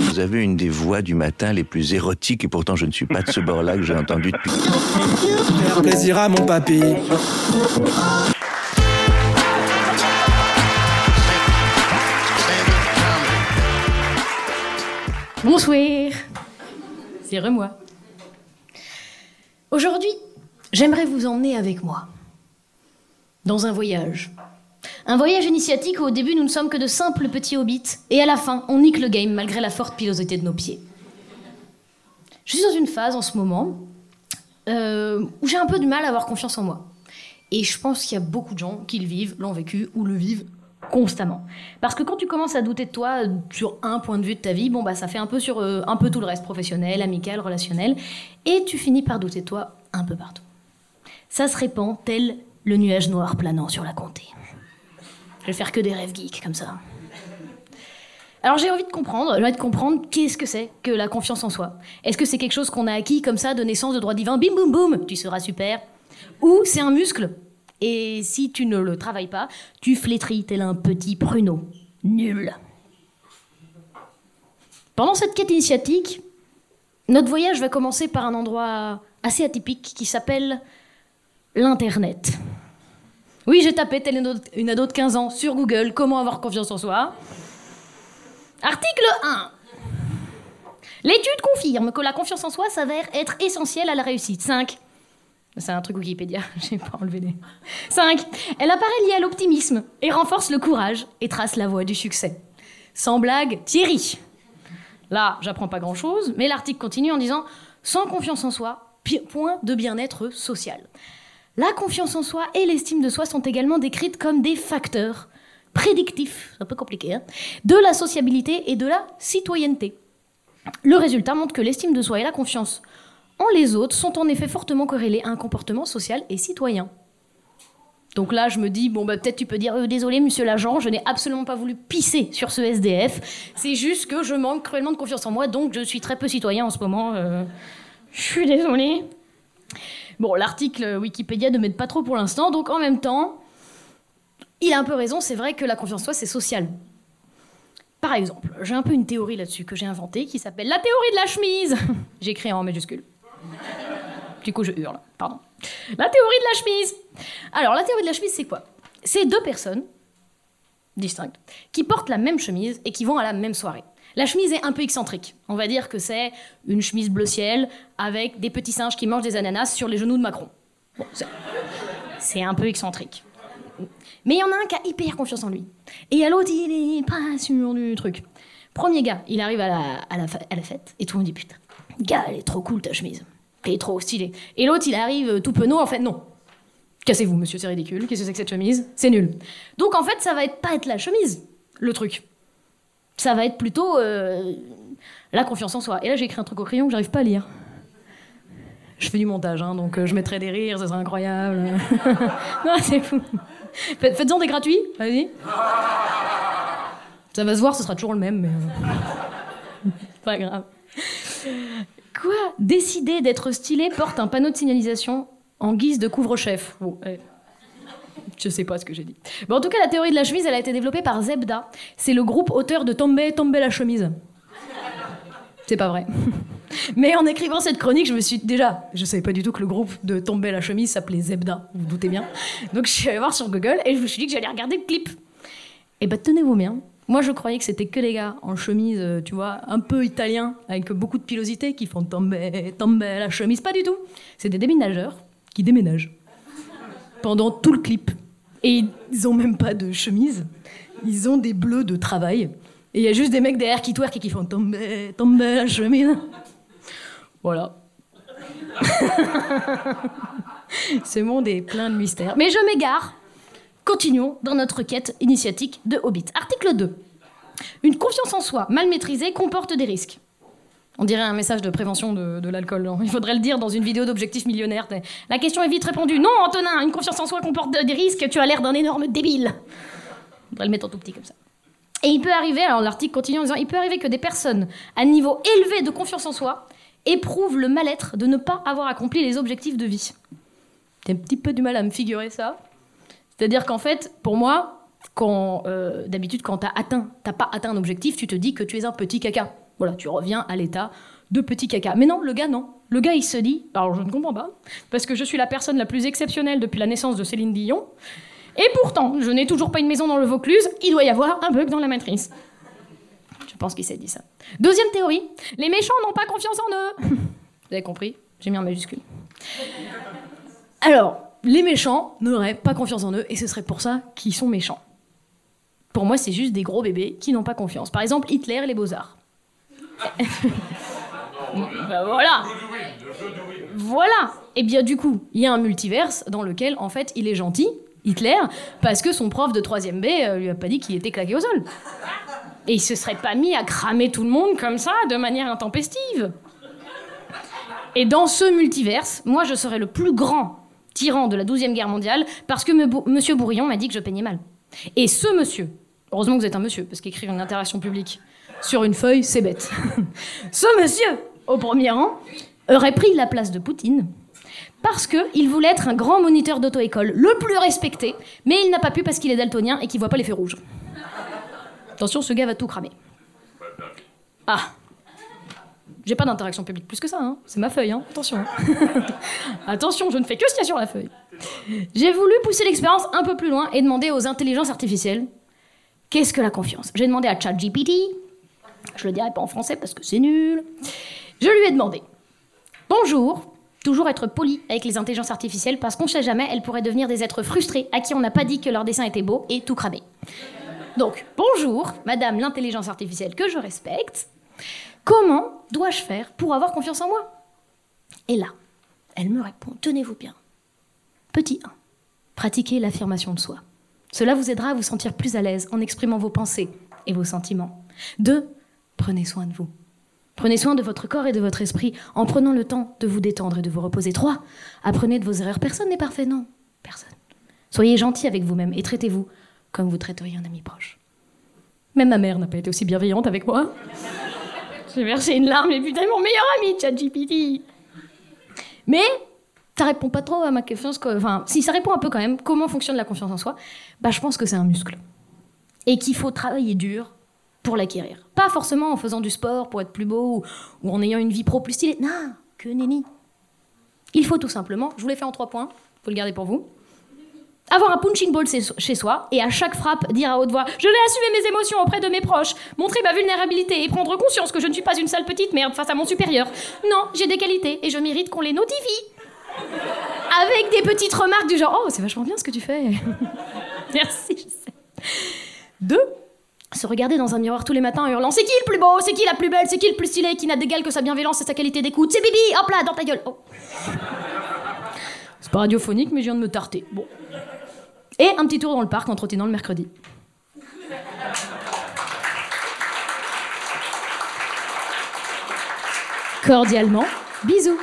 Vous avez une des voix du matin les plus érotiques et pourtant je ne suis pas de ce bord-là que j'ai entendu depuis. Faire plaisir à mon papy. Bonsoir. C'est moi. Aujourd'hui, j'aimerais vous emmener avec moi dans un voyage. Un voyage initiatique où au début nous ne sommes que de simples petits hobbits et à la fin on nique le game malgré la forte pilosité de nos pieds. Je suis dans une phase en ce moment euh, où j'ai un peu du mal à avoir confiance en moi. Et je pense qu'il y a beaucoup de gens qui le vivent, l'ont vécu ou le vivent constamment. Parce que quand tu commences à douter de toi sur un point de vue de ta vie, bon bah ça fait un peu sur euh, un peu tout le reste, professionnel, amical, relationnel, et tu finis par douter de toi un peu partout. Ça se répand tel le nuage noir planant sur la comté. Je vais faire que des rêves geeks comme ça. Alors j'ai envie de comprendre, j'ai envie de comprendre qu'est-ce que c'est que la confiance en soi. Est-ce que c'est quelque chose qu'on a acquis comme ça de naissance de droit divin, bim boum boum, tu seras super Ou c'est un muscle et si tu ne le travailles pas, tu flétris tel un petit pruneau. Nul. Pendant cette quête initiatique, notre voyage va commencer par un endroit assez atypique qui s'appelle l'Internet. Oui, j'ai tapé tel une ado de 15 ans sur Google comment avoir confiance en soi. Article 1. L'étude confirme que la confiance en soi s'avère être essentielle à la réussite. 5. C'est un truc Wikipédia, j'ai pas enlevé les. 5. Elle apparaît liée à l'optimisme et renforce le courage et trace la voie du succès. Sans blague, Thierry. Là, j'apprends pas grand chose, mais l'article continue en disant Sans confiance en soi, point de bien-être social. La confiance en soi et l'estime de soi sont également décrites comme des facteurs prédictifs, c'est un peu compliqué, hein, de la sociabilité et de la citoyenneté. Le résultat montre que l'estime de soi et la confiance en les autres sont en effet fortement corrélés à un comportement social et citoyen. Donc là, je me dis, bon, bah, peut-être tu peux dire, euh, désolé, monsieur l'agent, je n'ai absolument pas voulu pisser sur ce SDF. C'est juste que je manque cruellement de confiance en moi, donc je suis très peu citoyen en ce moment. Euh, je suis désolé. Bon, l'article Wikipédia ne m'aide pas trop pour l'instant, donc en même temps, il a un peu raison, c'est vrai que la confiance en soi, c'est social. Par exemple, j'ai un peu une théorie là-dessus que j'ai inventée qui s'appelle la théorie de la chemise. J'écris en majuscule. Du coup, je hurle. Pardon. La théorie de la chemise. Alors, la théorie de la chemise, c'est quoi? C'est deux personnes distinctes qui portent la même chemise et qui vont à la même soirée. La chemise est un peu excentrique. On va dire que c'est une chemise bleu ciel avec des petits singes qui mangent des ananas sur les genoux de Macron. Bon, c'est un peu excentrique. Mais il y en a un qui a hyper confiance en lui. Et a l'autre, il est pas sûr du truc. Premier gars, il arrive à la, à à fête et tout le monde dit putain, gars, elle est trop cool ta chemise. Elle est trop stylée. Et l'autre, il arrive tout penaud, en fait, non. Cassez-vous, monsieur, c'est ridicule. Qu'est-ce que c'est que cette chemise? C'est nul. Donc en fait, ça va être pas être la chemise, le truc. Ça va être plutôt euh, la confiance en soi. Et là, j'ai écrit un truc au crayon que j'arrive pas à lire. Je fais du montage, hein, donc euh, je mettrai des rires, ça serait incroyable. non, c'est fou. Faites-en des gratuits, vas-y. Ça va se voir, ce sera toujours le même, mais. Euh, pas grave. Quoi? Décider d'être stylé porte un panneau de signalisation en guise de couvre-chef. Eh. Je sais pas ce que j'ai dit. Bon, en tout cas, la théorie de la chemise, elle a été développée par Zebda. C'est le groupe auteur de Tomber, Tomber la chemise. C'est pas vrai. Mais en écrivant cette chronique, je me suis déjà, je savais pas du tout que le groupe de Tomber la chemise s'appelait Zebda, vous vous doutez bien. Donc je suis allée voir sur Google et je me suis dit que j'allais regarder le clip. Et bah tenez-vous bien, moi, je croyais que c'était que les gars en chemise, euh, tu vois, un peu italien, avec beaucoup de pilosité, qui font tomber, tomber la chemise. Pas du tout. C'est des déménageurs qui déménagent pendant tout le clip. Et ils ont même pas de chemise. Ils ont des bleus de travail. Et il y a juste des mecs derrière qui twerk et qui font tomber, tomber la chemise. Voilà. Ce monde est plein de mystères. Mais je m'égare. Continuons dans notre quête initiatique de Hobbit. Article 2. Une confiance en soi mal maîtrisée comporte des risques. On dirait un message de prévention de, l'alcool. Il faudrait le dire dans une vidéo d'objectif millionnaire. La question est vite répondue. Non, Antonin, une confiance en soi comporte des risques. Tu as l'air d'un énorme débile. On devrait le mettre en tout petit comme ça. Et il peut arriver, alors l'article continue en disant, il peut arriver que des personnes à niveau élevé de confiance en soi éprouvent le mal-être de ne pas avoir accompli les objectifs de vie. J'ai un petit peu du mal à me figurer ça. C'est-à-dire qu'en fait, pour moi, quand euh, d'habitude quand t'as atteint, pas atteint un objectif, tu te dis que tu es un petit caca. Voilà, tu reviens à l'état de petit caca. Mais non, le gars non. Le gars il se dit, alors je ne comprends pas, parce que je suis la personne la plus exceptionnelle depuis la naissance de Céline Dion, et pourtant je n'ai toujours pas une maison dans le Vaucluse. Il doit y avoir un bug dans la matrice. Je pense qu'il s'est dit ça. Deuxième théorie, les méchants n'ont pas confiance en eux. Vous avez compris? J'ai mis un majuscule. Alors, les méchants n'auraient pas confiance en eux et ce serait pour ça qu'ils sont méchants. Pour moi, c'est juste des gros bébés qui n'ont pas confiance. Par exemple, Hitler et les beaux-arts. Ben voilà. Voilà. Et bien du coup, il y a un multiverse dans lequel en fait il est gentil, Hitler, parce que son prof de 3ème B euh, lui a pas dit qu'il était claqué au sol. Et il se serait pas mis à cramer tout le monde comme ça, de manière intempestive. Et dans ce multiverse, moi je serais le plus grand tyran de la 12e guerre mondiale parce que monsieur Bourillon m'a dit que je peignais mal. Et ce monsieur, heureusement que vous êtes un monsieur, parce qu'écrire une interaction publique sur une feuille, c'est bête. ce monsieur, au premier rang, aurait pris la place de Poutine parce qu'il voulait être un grand moniteur d'auto-école, le plus respecté, mais il n'a pas pu parce qu'il est daltonien et qu'il voit pas les feux rouges. Attention, ce gars va tout cramer. Ah J'ai pas d'interaction publique plus que ça, hein. c'est ma feuille, hein. attention. attention, je ne fais que ce qu'il y a sur la feuille. J'ai voulu pousser l'expérience un peu plus loin et demander aux intelligences artificielles qu'est-ce que la confiance? J'ai demandé à ChatGPT, je le dirai pas en français parce que c'est nul. Je lui ai demandé Bonjour, toujours être poli avec les intelligences artificielles parce qu'on sait jamais, elles pourraient devenir des êtres frustrés à qui on n'a pas dit que leur dessin était beau et tout cramé. Donc, bonjour, madame l'intelligence artificielle que je respecte. Comment dois-je faire pour avoir confiance en moi? Et là, elle me répond Tenez-vous bien. Petit 1. Pratiquez l'affirmation de soi. Cela vous aidera à vous sentir plus à l'aise en exprimant vos pensées et vos sentiments. 2. Prenez soin de vous. Prenez soin de votre corps et de votre esprit en prenant le temps de vous détendre et de vous reposer. 3. Apprenez de vos erreurs. Personne n'est parfait, non. Personne. Soyez gentil avec vous-même et traitez-vous comme vous traiteriez un ami proche. Même ma mère n'a pas été aussi bienveillante avec moi. J'ai versé une larme et putain, mon meilleur ami, ChatGPT. Mais ça répond pas trop à ma question. Enfin, si ça répond un peu quand même, comment fonctionne la confiance en soi? Bah, je pense que c'est un muscle et qu'il faut travailler dur pour l'acquérir. Pas forcément en faisant du sport pour être plus beau ou, en ayant une vie pro plus stylée. Non, que nenni. Il faut tout simplement, je vous l'ai fait en trois points, faut le garder pour vous. Avoir un punching ball chez soi et à chaque frappe dire à haute voix Je vais assumer mes émotions auprès de mes proches, montrer ma vulnérabilité et prendre conscience que je ne suis pas une sale petite merde face à mon supérieur. Non, j'ai des qualités et je mérite qu'on les notifie. Avec des petites remarques du genre Oh, c'est vachement bien ce que tu fais. Merci, je sais. Deux, se regarder dans un miroir tous les matins en hurlant C'est qui le plus beau? C'est qui la plus belle? C'est qui le plus stylé? Qui n'a d'égal que sa bienveillance et sa qualité d'écoute? C'est Bibi Hop là, dans ta gueule. Oh. C'est pas radiophonique, mais je viens de me tarter. Bon. Et un petit tour dans le parc en trottinant le mercredi. Cordialement, bisous